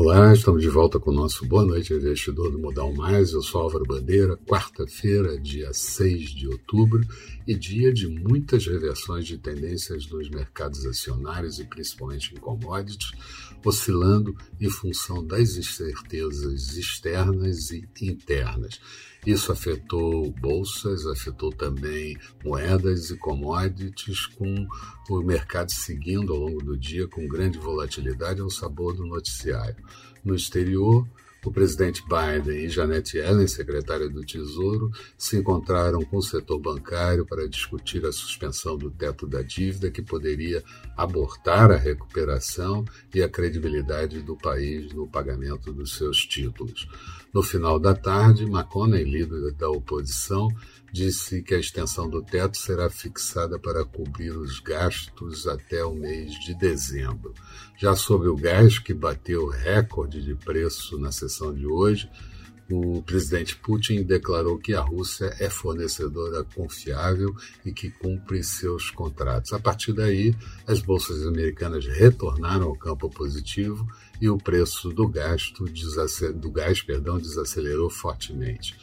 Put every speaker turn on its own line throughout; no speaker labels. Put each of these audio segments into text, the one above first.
Olá, estamos de volta com o nosso Boa Noite Investidor do Modal Mais. Eu sou Álvaro Bandeira, quarta-feira, dia 6 de outubro, e dia de muitas reversões de tendências nos mercados acionários e principalmente em commodities, oscilando em função das incertezas externas e internas. Isso afetou bolsas, afetou também moedas e commodities, com o mercado seguindo ao longo do dia com grande volatilidade ao sabor do noticiário. No exterior, o presidente Biden e Janet Yellen, secretária do Tesouro, se encontraram com o setor bancário para discutir a suspensão do teto da dívida, que poderia abortar a recuperação e a credibilidade do país no pagamento dos seus títulos. No final da tarde, McConnell, líder da oposição, disse que a extensão do teto será fixada para cobrir os gastos até o mês de dezembro. Já sobre o gás, que bateu recorde de preço na sessão de hoje, o presidente Putin declarou que a Rússia é fornecedora confiável e que cumpre seus contratos. A partir daí, as bolsas americanas retornaram ao campo positivo e o preço do, gasto, do gás perdão, desacelerou fortemente.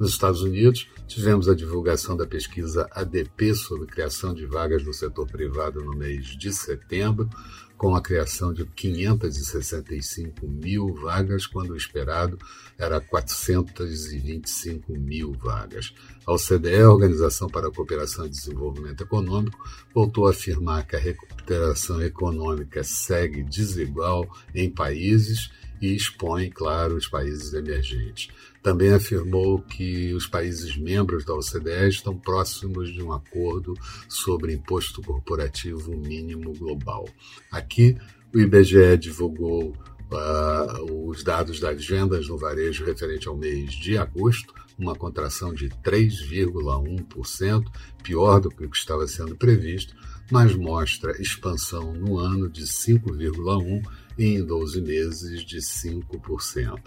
Nos Estados Unidos, tivemos a divulgação da pesquisa ADP sobre criação de vagas no setor privado no mês de setembro, com a criação de 565 mil vagas, quando o esperado era 425 mil vagas. A OCDE, a Organização para a Cooperação e Desenvolvimento Econômico, voltou a afirmar que a recuperação econômica segue desigual em países e expõe, claro, os países emergentes. Também afirmou que os países membros da OCDE estão próximos de um acordo sobre imposto corporativo mínimo global. Aqui, o IBGE divulgou uh, os dados das vendas no varejo referente ao mês de agosto, uma contração de 3,1%, pior do que o que estava sendo previsto, mas mostra expansão no ano de 5,1% e em 12 meses de 5%.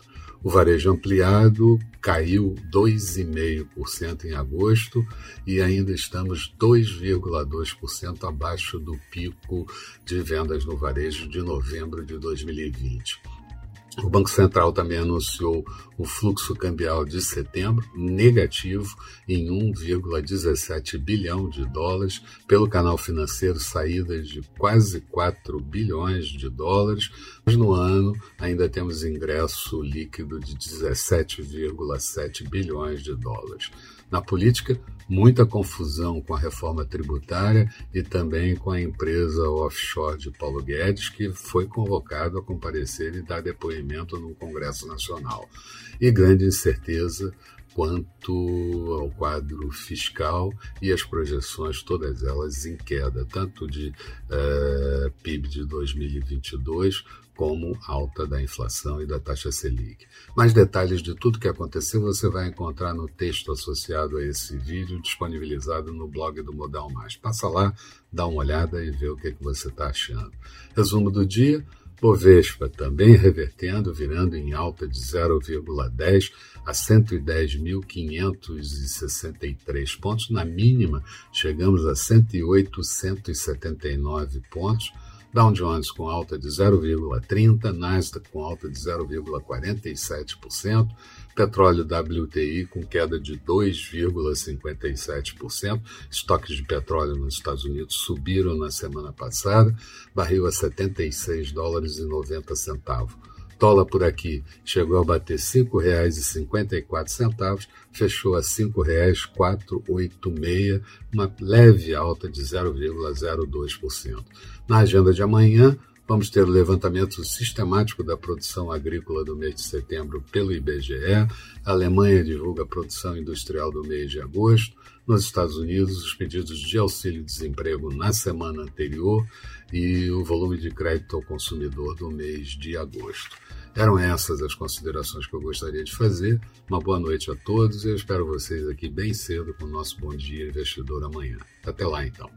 O varejo ampliado caiu 2,5% em agosto e ainda estamos 2,2% abaixo do pico de vendas no varejo de novembro de 2020. O Banco Central também anunciou o fluxo cambial de setembro negativo em 1,17 bilhão de dólares, pelo canal financeiro saídas de quase 4 bilhões de dólares, mas no ano ainda temos ingresso líquido de 17,7 bilhões de dólares. Na política, muita confusão com a reforma tributária e também com a empresa offshore de Paulo Guedes, que foi convocado a comparecer e dar depoimento no Congresso Nacional. E grande incerteza quanto ao quadro fiscal e as projeções, todas elas em queda, tanto de eh, PIB de 2022 como alta da inflação e da taxa Selic. Mais detalhes de tudo que aconteceu você vai encontrar no texto associado a esse vídeo, disponibilizado no blog do Modal Mais. Passa lá, dá uma olhada e vê o que, é que você está achando. Resumo do dia. Bovespa também revertendo, virando em alta de 0,10 a 110.563 pontos. Na mínima, chegamos a 108.179 pontos. Dow Jones com alta de 0,30%, Nasdaq com alta de 0,47%, petróleo WTI com queda de 2,57%, estoques de petróleo nos Estados Unidos subiram na semana passada, barril a 76 dólares e 90 centavos. Dólar por aqui chegou a bater R$ 5,54, fechou a R$ 5,486, uma leve alta de 0,02%. Na agenda de amanhã, Vamos ter o levantamento sistemático da produção agrícola do mês de setembro pelo IBGE. A Alemanha divulga a produção industrial do mês de agosto. Nos Estados Unidos, os pedidos de auxílio-desemprego na semana anterior e o volume de crédito ao consumidor do mês de agosto. Eram essas as considerações que eu gostaria de fazer. Uma boa noite a todos e eu espero vocês aqui bem cedo com o nosso Bom Dia Investidor amanhã. Até lá, então.